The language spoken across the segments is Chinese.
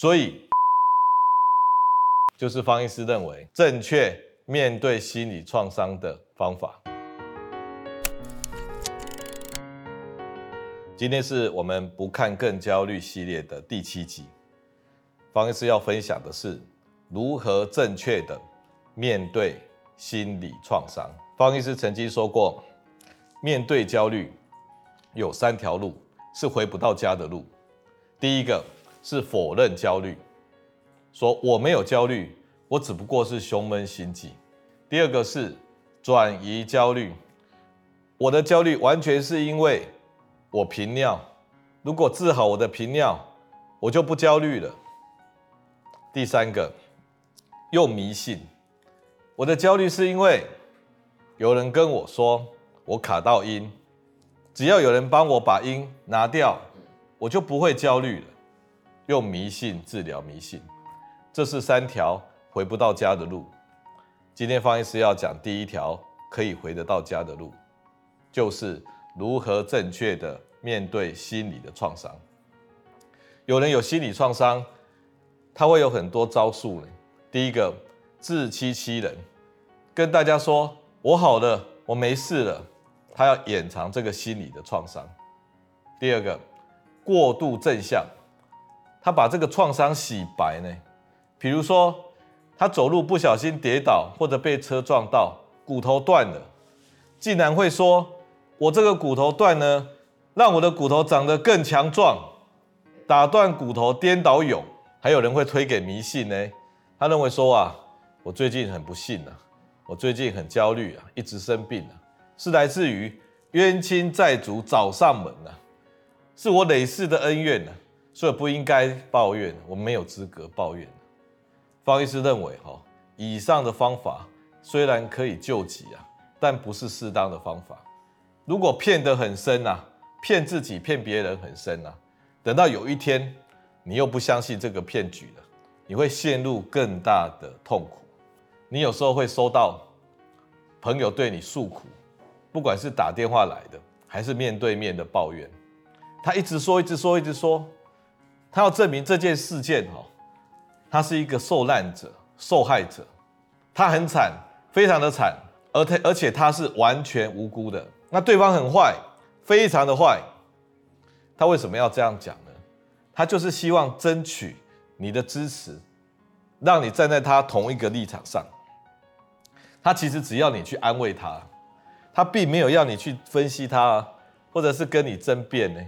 所以，就是方医师认为正确面对心理创伤的方法。今天是我们不看更焦虑系列的第七集。方医师要分享的是如何正确的面对心理创伤。方医师曾经说过，面对焦虑有三条路是回不到家的路。第一个。是否认焦虑，说我没有焦虑，我只不过是胸闷心悸。第二个是转移焦虑，我的焦虑完全是因为我频尿，如果治好我的频尿，我就不焦虑了。第三个，用迷信，我的焦虑是因为有人跟我说我卡到阴，只要有人帮我把阴拿掉，我就不会焦虑了。用迷信治疗迷信，这是三条回不到家的路。今天方医师要讲第一条可以回得到家的路，就是如何正确的面对心理的创伤。有人有心理创伤，他会有很多招数呢。第一个，自欺欺人，跟大家说我好了，我没事了，他要掩藏这个心理的创伤。第二个，过度正向。他把这个创伤洗白呢，比如说他走路不小心跌倒，或者被车撞到，骨头断了，竟然会说：“我这个骨头断呢，让我的骨头长得更强壮，打断骨头颠倒勇。”还有人会推给迷信呢，他认为说啊，我最近很不幸啊，我最近很焦虑啊，一直生病啊，是来自于冤亲债主找上门啊，是我累世的恩怨啊。所以不应该抱怨，我们没有资格抱怨。方医师认为，哈，以上的方法虽然可以救急啊，但不是适当的方法。如果骗得很深呐，骗自己、骗别人很深呐，等到有一天你又不相信这个骗局了，你会陷入更大的痛苦。你有时候会收到朋友对你诉苦，不管是打电话来的，还是面对面的抱怨，他一直说，一直说，一直说。他要证明这件事件哈，他是一个受难者、受害者，他很惨，非常的惨，而他而且他是完全无辜的。那对方很坏，非常的坏。他为什么要这样讲呢？他就是希望争取你的支持，让你站在他同一个立场上。他其实只要你去安慰他，他并没有要你去分析他，或者是跟你争辩呢。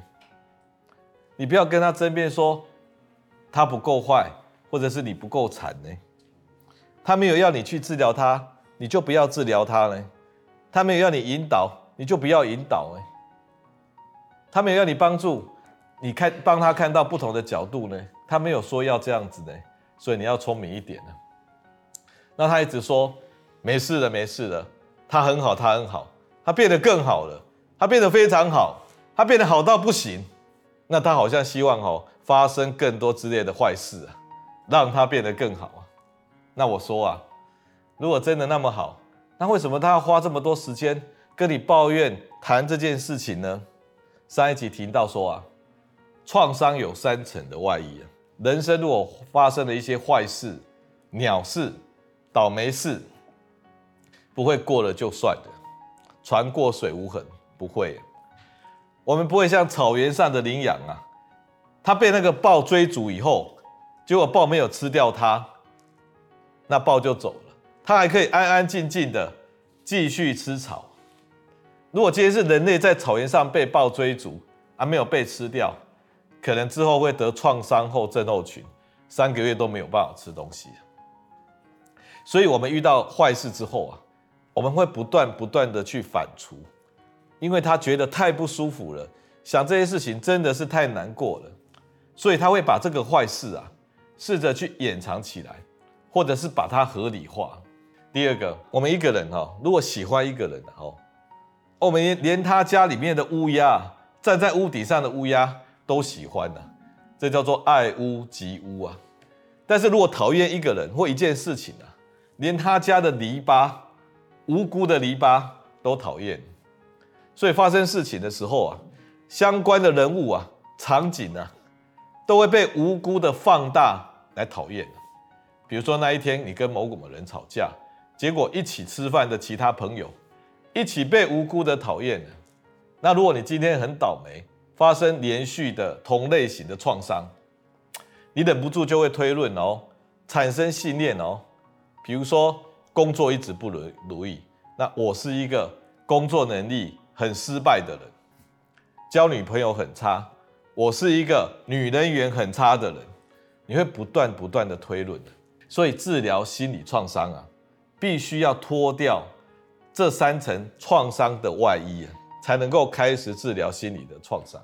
你不要跟他争辩说他不够坏，或者是你不够惨呢。他没有要你去治疗他，你就不要治疗他呢。他没有要你引导，你就不要引导呢。他没有要你帮助，你看帮他看到不同的角度呢。他没有说要这样子呢，所以你要聪明一点呢。那他一直说没事了，没事了，他很好，他很好，他变得更好了，他变得非常好，他变得好到不行。那他好像希望哦发生更多之类的坏事啊，让他变得更好啊。那我说啊，如果真的那么好，那为什么他要花这么多时间跟你抱怨谈这件事情呢？上一集提到说啊，创伤有三层的外衣啊。人生如果发生了一些坏事、鸟事、倒霉事，不会过了就算了，船过水无痕，不会。我们不会像草原上的羚羊啊，它被那个豹追逐以后，结果豹没有吃掉它，那豹就走了，它还可以安安静静的继续吃草。如果今天是人类在草原上被豹追逐，而没有被吃掉，可能之后会得创伤后症候群，三个月都没有办法吃东西。所以，我们遇到坏事之后啊，我们会不断不断的去反刍。因为他觉得太不舒服了，想这些事情真的是太难过了，所以他会把这个坏事啊，试着去掩藏起来，或者是把它合理化。第二个，我们一个人哈，如果喜欢一个人哦，我们连他家里面的乌鸦，站在屋顶上的乌鸦都喜欢的，这叫做爱屋及乌啊。但是如果讨厌一个人或一件事情啊，连他家的篱笆，无辜的篱笆都讨厌。所以发生事情的时候啊，相关的人物啊、场景啊，都会被无辜的放大来讨厌。比如说那一天你跟某某人吵架，结果一起吃饭的其他朋友一起被无辜的讨厌了。那如果你今天很倒霉，发生连续的同类型的创伤，你忍不住就会推论哦，产生信念哦。比如说工作一直不如如意，那我是一个工作能力很失败的人；交女朋友很差，我是一个女人缘很差的人。你会不断不断的推论。所以治疗心理创伤啊，必须要脱掉这三层创伤的外衣啊，才能够开始治疗心理的创伤。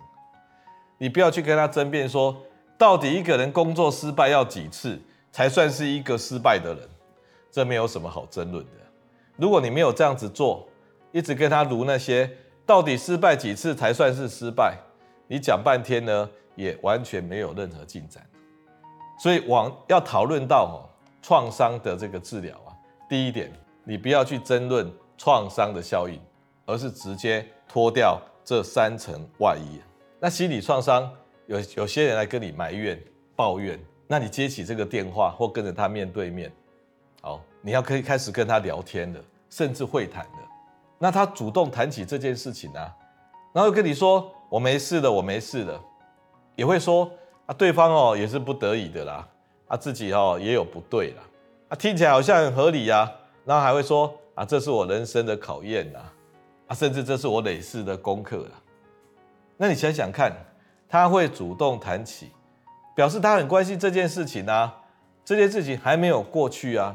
你不要去跟他争辩说，到底一个人工作失败要几次才算是一个失败的人？这没有什么好争论的。如果你没有这样子做，一直跟他如那些到底失败几次才算是失败，你讲半天呢，也完全没有任何进展。所以往要讨论到哦。创伤的这个治疗啊，第一点，你不要去争论创伤的效应，而是直接脱掉这三层外衣。那心理创伤有有些人来跟你埋怨、抱怨，那你接起这个电话或跟着他面对面，好，你要可以开始跟他聊天了，甚至会谈了。那他主动谈起这件事情啊，然后跟你说我没事的，我没事的，也会说啊，对方哦也是不得已的啦。啊，自己哦也有不对啦，啊，听起来好像很合理呀，啊，然后还会说啊，这是我人生的考验呐，啊，甚至这是我累世的功课了。那你想想看，他会主动谈起，表示他很关心这件事情啊，这件事情还没有过去啊，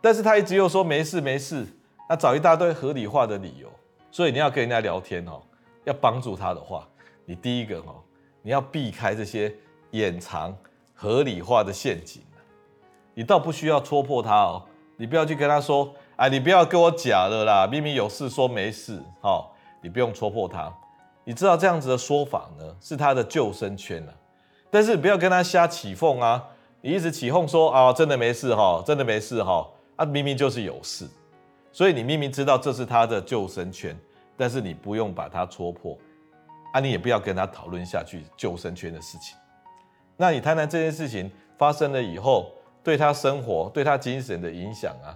但是他一直又说没事没事，他找一大堆合理化的理由。所以你要跟人家聊天哦，要帮助他的话，你第一个哦，你要避开这些掩藏。合理化的陷阱，你倒不需要戳破他哦，你不要去跟他说，哎，你不要跟我假了啦，明明有事说没事，哦，你不用戳破他，你知道这样子的说法呢，是他的救生圈啊，但是你不要跟他瞎起哄啊，你一直起哄说啊，真的没事哈，真的没事哈，啊，明明就是有事，所以你明明知道这是他的救生圈，但是你不用把它戳破，啊，你也不要跟他讨论下去救生圈的事情。那你谈谈这件事情发生了以后，对他生活、对他精神的影响啊，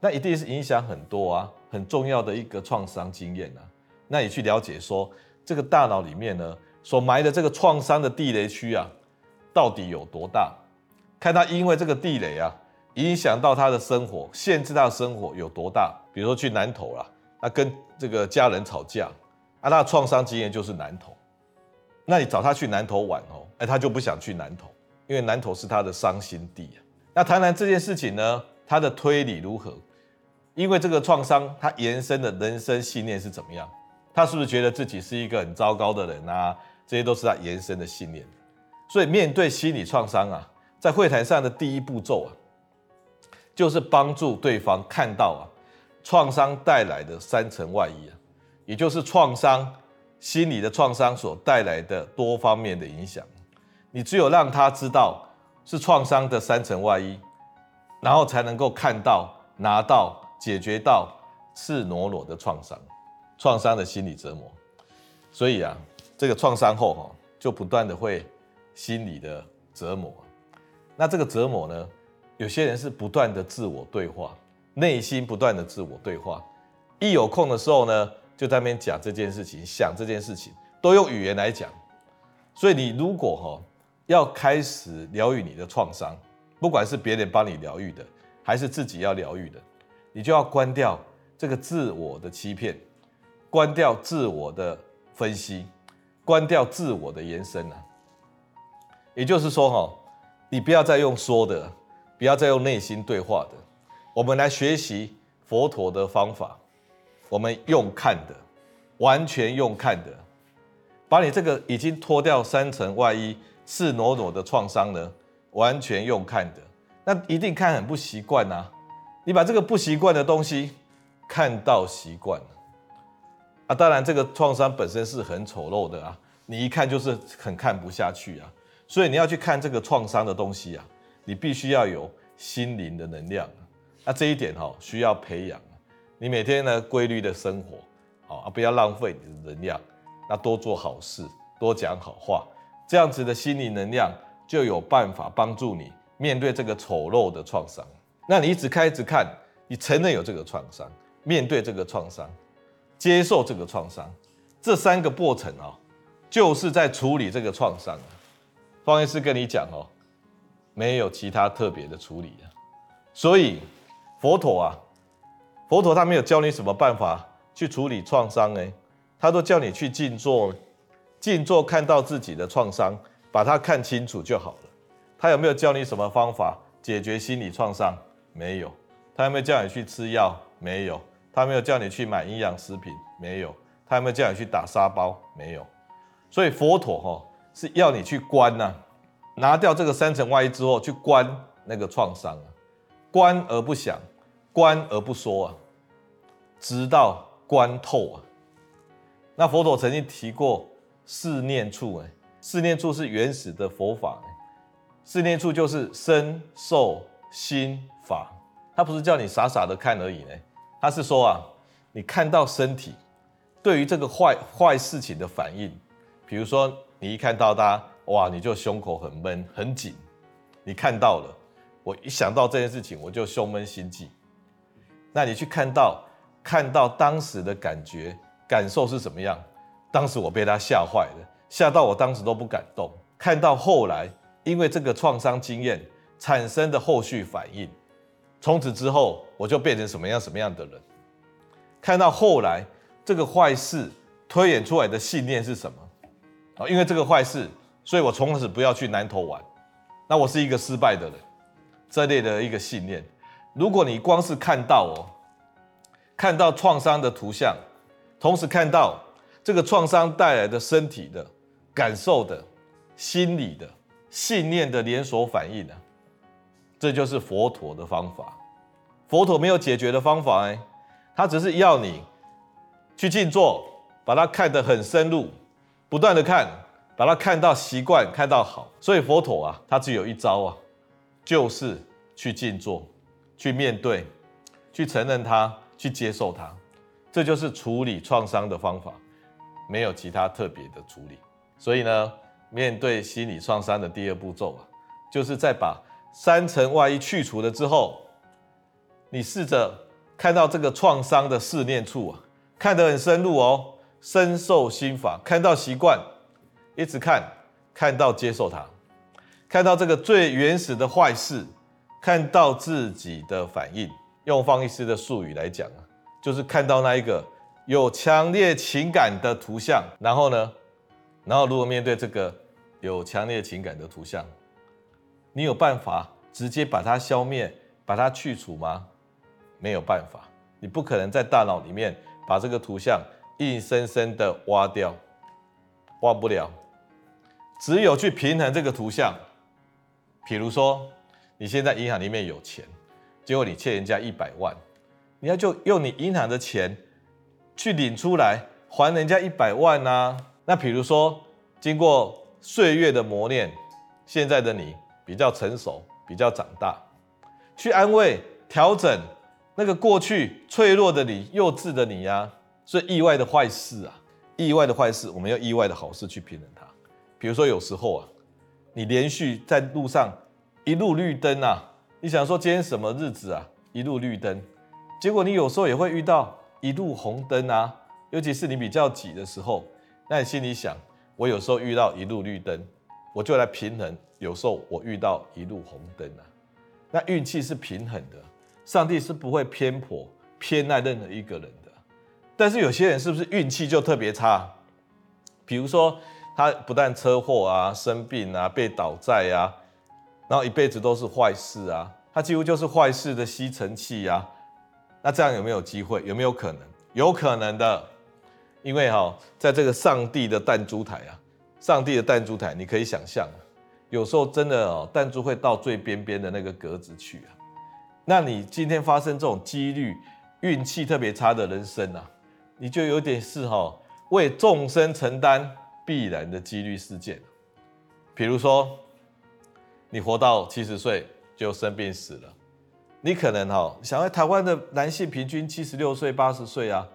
那一定是影响很多啊，很重要的一个创伤经验啊。那你去了解说，这个大脑里面呢，所埋的这个创伤的地雷区啊，到底有多大？看他因为这个地雷啊，影响到他的生活，限制他的生活有多大？比如说去南投啦，那跟这个家人吵架，啊，他的创伤经验就是南投。那你找他去南投玩哦，哎，他就不想去南投，因为南投是他的伤心地。那谈谈这件事情呢，他的推理如何？因为这个创伤，他延伸的人生信念是怎么样？他是不是觉得自己是一个很糟糕的人啊？这些都是他延伸的信念。所以面对心理创伤啊，在会谈上的第一步骤啊，就是帮助对方看到啊，创伤带来的三层外衣啊，也就是创伤。心理的创伤所带来的多方面的影响，你只有让他知道是创伤的三层外衣，然后才能够看到、拿到、解决到赤裸裸的创伤、创伤的心理折磨。所以啊，这个创伤后哈，就不断的会心理的折磨。那这个折磨呢，有些人是不断的自我对话，内心不断的自我对话，一有空的时候呢。就在那边讲这件事情，想这件事情，都用语言来讲。所以你如果哈要开始疗愈你的创伤，不管是别人帮你疗愈的，还是自己要疗愈的，你就要关掉这个自我的欺骗，关掉自我的分析，关掉自我的延伸啊。也就是说哈，你不要再用说的，不要再用内心对话的，我们来学习佛陀的方法。我们用看的，完全用看的，把你这个已经脱掉三层外衣、赤裸裸的创伤呢，完全用看的，那一定看很不习惯呐。你把这个不习惯的东西看到习惯了，啊，当然这个创伤本身是很丑陋的啊，你一看就是很看不下去啊。所以你要去看这个创伤的东西啊，你必须要有心灵的能量，那这一点哈需要培养。你每天呢规律的生活，好啊，不要浪费你的能量，那多做好事，多讲好话，这样子的心理能量就有办法帮助你面对这个丑陋的创伤。那你一直看，一直看，你承认有这个创伤，面对这个创伤，接受这个创伤，这三个过程啊，就是在处理这个创伤。方医师跟你讲哦，没有其他特别的处理啊。所以佛陀啊，佛陀他没有教你什么办法去处理创伤哎，他都叫你去静坐，静坐看到自己的创伤，把它看清楚就好了。他有没有教你什么方法解决心理创伤？没有。他有没有叫你去吃药？没有。他没有叫你去买营养食品？没有。他有没有叫你去打沙包？没有。所以佛陀哈是要你去观呐，拿掉这个三层外衣之后去观那个创伤啊，观而不想，观而不说啊，直到观透啊。那佛陀曾经提过四念处哎，四念处是原始的佛法，四念处就是身受心法，他不是叫你傻傻的看而已呢，他是说啊，你看到身体对于这个坏坏事情的反应。比如说，你一看到他，哇，你就胸口很闷很紧。你看到了，我一想到这件事情，我就胸闷心悸。那你去看到，看到当时的感觉感受是怎么样？当时我被他吓坏了，吓到我当时都不敢动。看到后来，因为这个创伤经验产生的后续反应，从此之后我就变成什么样什么样的人。看到后来这个坏事推演出来的信念是什么？啊，因为这个坏事，所以我从此不要去南投玩。那我是一个失败的人，这类的一个信念。如果你光是看到哦，看到创伤的图像，同时看到这个创伤带来的身体的感受的、心理的、信念的连锁反应呢，这就是佛陀的方法。佛陀没有解决的方法哎，他只是要你去静坐，把它看得很深入。不断的看，把它看到习惯，看到好。所以佛陀啊，他只有一招啊，就是去静坐，去面对，去承认它，去接受它。这就是处理创伤的方法，没有其他特别的处理。所以呢，面对心理创伤的第二步骤啊，就是在把三层外衣去除了之后，你试着看到这个创伤的四念处啊，看得很深入哦。深受心法，看到习惯，一直看，看到接受它，看到这个最原始的坏事，看到自己的反应。用方医师的术语来讲啊，就是看到那一个有强烈情感的图像。然后呢，然后如果面对这个有强烈情感的图像，你有办法直接把它消灭，把它去除吗？没有办法，你不可能在大脑里面把这个图像。硬生生的挖掉，挖不了。只有去平衡这个图像。比如说，你现在银行里面有钱，结果你欠人家一百万，你要就用你银行的钱去领出来还人家一百万啊。那比如说，经过岁月的磨练，现在的你比较成熟，比较长大，去安慰、调整那个过去脆弱的你、幼稚的你呀、所以意外的坏事啊，意外的坏事，我们要意外的好事去平衡。比如说有时候啊，你连续在路上一路绿灯啊，你想说今天什么日子啊，一路绿灯，结果你有时候也会遇到一路红灯啊，尤其是你比较挤的时候，那你心里想，我有时候遇到一路绿灯，我就来平衡，有时候我遇到一路红灯啊，那运气是平衡的，上帝是不会偏颇偏爱任何一个人的。但是有些人是不是运气就特别差？比如说他不但车祸啊、生病啊、被倒债啊，然后一辈子都是坏事啊，他几乎就是坏事的吸尘器啊。那这样有没有机会？有没有可能？有可能的，因为哈，在这个上帝的弹珠台啊，上帝的弹珠台，你可以想象，有时候真的哦，弹珠会到最边边的那个格子去啊。那你今天发生这种几率运气特别差的人生啊？你就有点是哈，为众生承担必然的几率事件，比如说，你活到七十岁就生病死了，你可能哈想要台湾的男性平均七十六岁八十岁啊，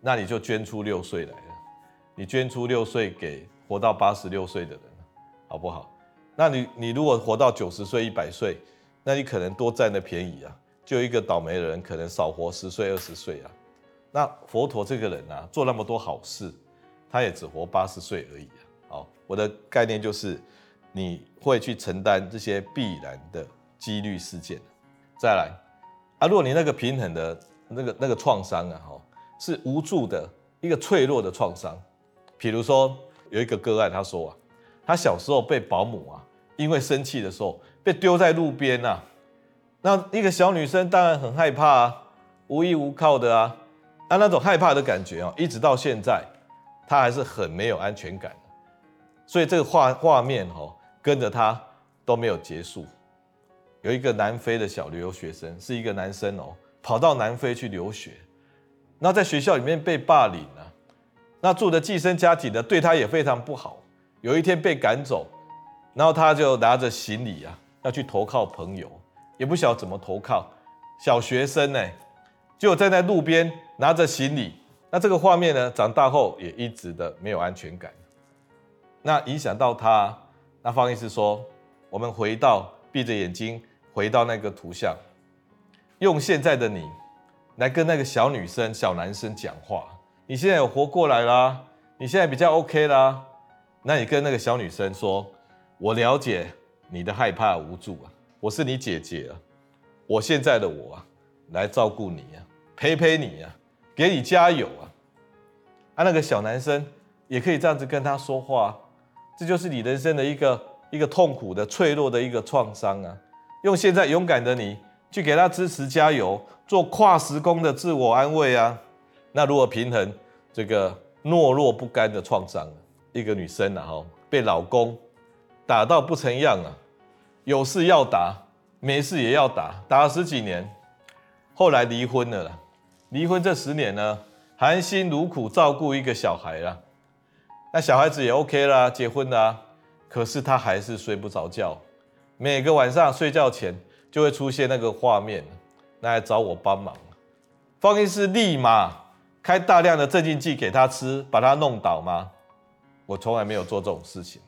那你就捐出六岁来了，你捐出六岁给活到八十六岁的人，好不好？那你你如果活到九十岁、一百岁，那你可能多占了便宜啊，就一个倒霉的人可能少活十岁、二十岁啊。那佛陀这个人啊，做那么多好事，他也只活八十岁而已啊。好，我的概念就是，你会去承担这些必然的几率事件。再来啊，如果你那个平衡的那个那个创伤啊，哈，是无助的一个脆弱的创伤。比如说有一个个案，他说啊，他小时候被保姆啊，因为生气的时候被丢在路边啊，那一个小女生当然很害怕啊，无依无靠的啊。那那种害怕的感觉啊，一直到现在，他还是很没有安全感的。所以这个画画面哈，跟着他都没有结束。有一个南非的小留学生，是一个男生哦，跑到南非去留学，那在学校里面被霸凌了，那住的寄生家庭呢，对他也非常不好。有一天被赶走，然后他就拿着行李啊，要去投靠朋友，也不晓得怎么投靠。小学生呢，就站在路边拿着行李，那这个画面呢，长大后也一直的没有安全感。那影响到他，那方医师说，我们回到闭着眼睛，回到那个图像，用现在的你来跟那个小女生、小男生讲话。你现在有活过来啦，你现在比较 OK 啦。那你跟那个小女生说，我了解你的害怕无助啊，我是你姐姐啊，我现在的我啊，来照顾你啊。陪陪你、啊，给你加油啊！啊，那个小男生也可以这样子跟他说话，这就是你人生的一个一个痛苦的、脆弱的一个创伤啊。用现在勇敢的你去给他支持、加油，做跨时空的自我安慰啊。那如果平衡这个懦弱不甘的创伤，一个女生啊，哈，被老公打到不成样啊，有事要打，没事也要打，打了十几年，后来离婚了啦。离婚这十年呢，含辛茹苦照顾一个小孩啦，那小孩子也 OK 啦，结婚啦，可是他还是睡不着觉，每个晚上睡觉前就会出现那个画面，那来找我帮忙。方医师立马开大量的镇静剂给他吃，把他弄倒吗？我从来没有做这种事情。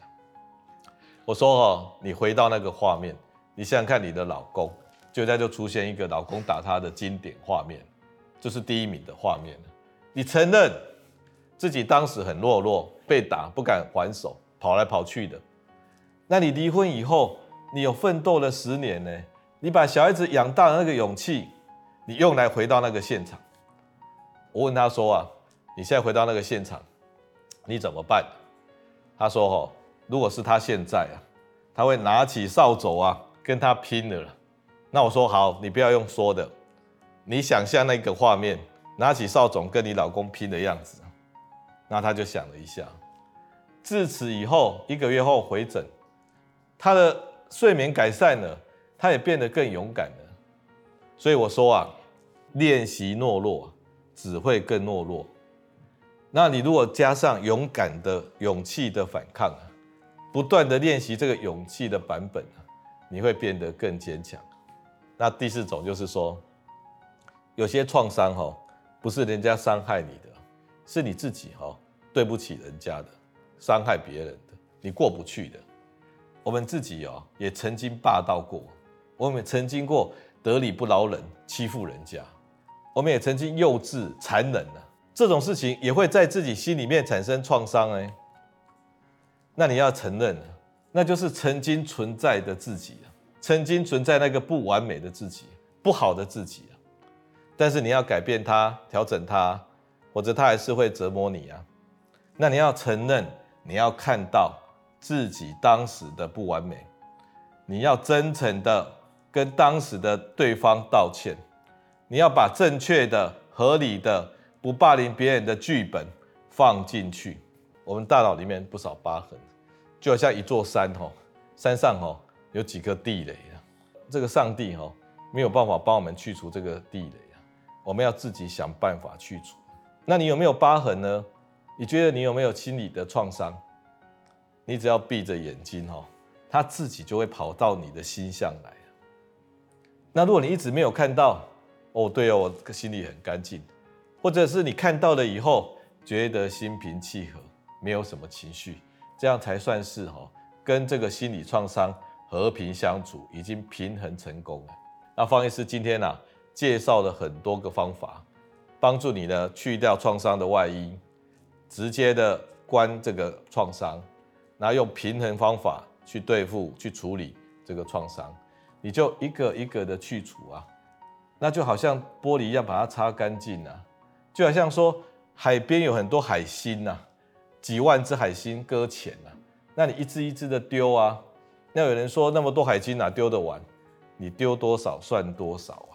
我说哦，你回到那个画面，你想想看你的老公，就在就出现一个老公打他的经典画面。就是第一名的画面，你承认自己当时很懦弱，被打不敢还手，跑来跑去的。那你离婚以后，你有奋斗了十年呢？你把小孩子养大的那个勇气，你用来回到那个现场。我问他说啊，你现在回到那个现场，你怎么办？他说哦，如果是他现在啊，他会拿起扫帚啊，跟他拼了。那我说好，你不要用说的。你想象那个画面，拿起扫帚跟你老公拼的样子，那他就想了一下。自此以后，一个月后回诊，他的睡眠改善了，他也变得更勇敢了。所以我说啊，练习懦弱只会更懦弱。那你如果加上勇敢的勇气的反抗啊，不断的练习这个勇气的版本啊，你会变得更坚强。那第四种就是说。有些创伤哈，不是人家伤害你的，是你自己哈，对不起人家的，伤害别人的，你过不去的。我们自己哦，也曾经霸道过，我们曾经过得理不饶人，欺负人家，我们也曾经幼稚残忍了，这种事情也会在自己心里面产生创伤哎。那你要承认，那就是曾经存在的自己，曾经存在那个不完美的自己，不好的自己啊。但是你要改变它，调整它，或者它还是会折磨你啊。那你要承认，你要看到自己当时的不完美，你要真诚的跟当时的对方道歉，你要把正确的、合理的、不霸凌别人的剧本放进去。我们大脑里面不少疤痕，就好像一座山吼，山上吼有几个地雷啊，这个上帝吼没有办法帮我们去除这个地雷。我们要自己想办法去除。那你有没有疤痕呢？你觉得你有没有心理的创伤？你只要闭着眼睛哈，它自己就会跑到你的心上来。那如果你一直没有看到，哦，对哦，我心里很干净，或者是你看到了以后觉得心平气和，没有什么情绪，这样才算是哈跟这个心理创伤和平相处，已经平衡成功了。那方医师今天呢、介绍了很多个方法，帮助你呢去掉创伤的外衣，直接的关这个创伤，然后用平衡方法去对付、去处理这个创伤，你就一个一个的去除啊，那就好像玻璃一样把它擦干净啊，就好像说海边有很多海星呐、啊，几万只海星搁浅了，那你一只一只的丢啊，那有人说那么多海星哪丢得完？你丢多少算多少啊，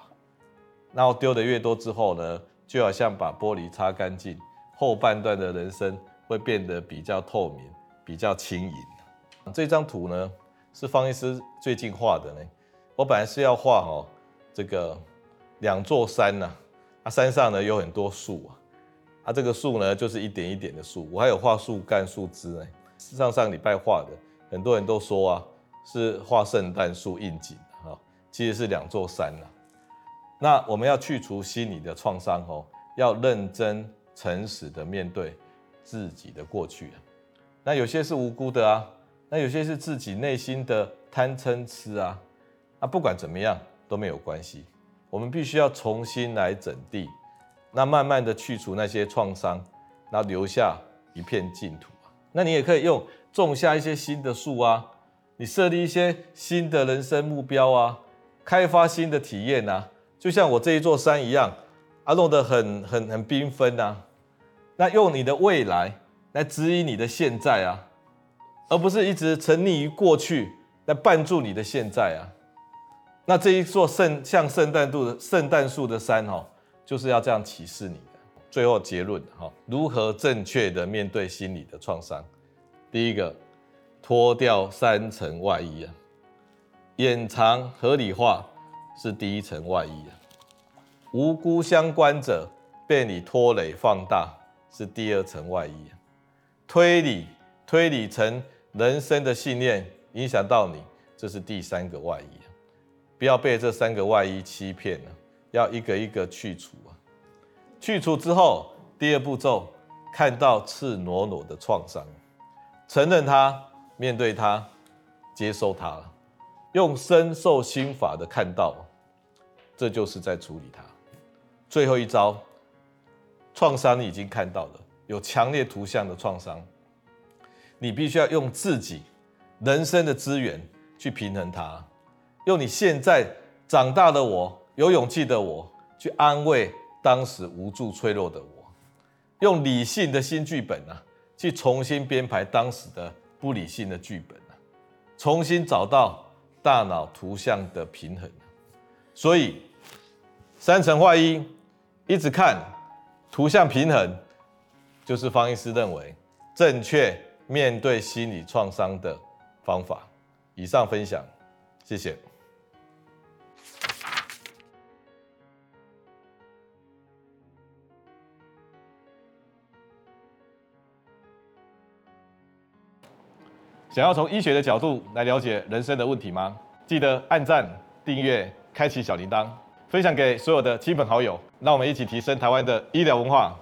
然后丢的越多之后呢，就好像把玻璃擦干净，后半段的人生会变得比较透明、比较轻盈。这张图呢？是方医师最近画的呢。我本来是要画哦，这个两座山呐，啊，山上呢有很多树啊，啊，这个树呢就是一点一点的树。我还有画树干、树枝呢。上上礼拜画的，很多人都说啊，是画圣诞树应景啊，其实是两座山呐。那我们要去除心理的创伤哦，要认真诚实的面对自己的过去。那有些是无辜的啊。那有些是自己内心的贪嗔痴啊，那不管怎么样都没有关系，我们必须要重新来整地，那慢慢的去除那些创伤，然后留下一片净土。那你也可以用种下一些新的树啊，你设立一些新的人生目标啊，开发新的体验啊，就像我这一座山一样，啊，弄得很很很缤纷啊，那用你的未来来指引你的现在啊。而不是一直沉溺于过去来绊住你的现在啊！那这一座圣像圣诞树的圣诞树的山哦，就是要这样启示你的。最后结论哈，如何正确的面对心理的创伤？第一个，脱掉三层外衣啊，掩藏合理化是第一层外衣啊，无辜相关者被你拖累放大是第二层外衣啊，推理推理成。人生的信念影响到你，这是第三个外衣啊，不要被这三个外衣欺骗了，要一个一个去除啊。去除之后，第二步骤，看到赤裸裸的创伤，承认它，面对它，接受它，用身受心法的看到，这就是在处理它。最后一招，创伤你已经看到了，有强烈图像的创伤。你必须要用自己人生的资源去平衡它，用你现在长大的我、有勇气的我去安慰当时无助脆弱的我，用理性的新剧本啊，去重新编排当时的不理性的剧本啊，重新找到大脑图像的平衡。所以三层化一一直看图像平衡，就是方医师认为正确。面对心理创伤的方法，以上分享，谢谢。想要从医学的角度来了解人生的问题吗？记得按赞、订阅、开启小铃铛，分享给所有的亲朋好友，让我们一起提升台湾的医疗文化。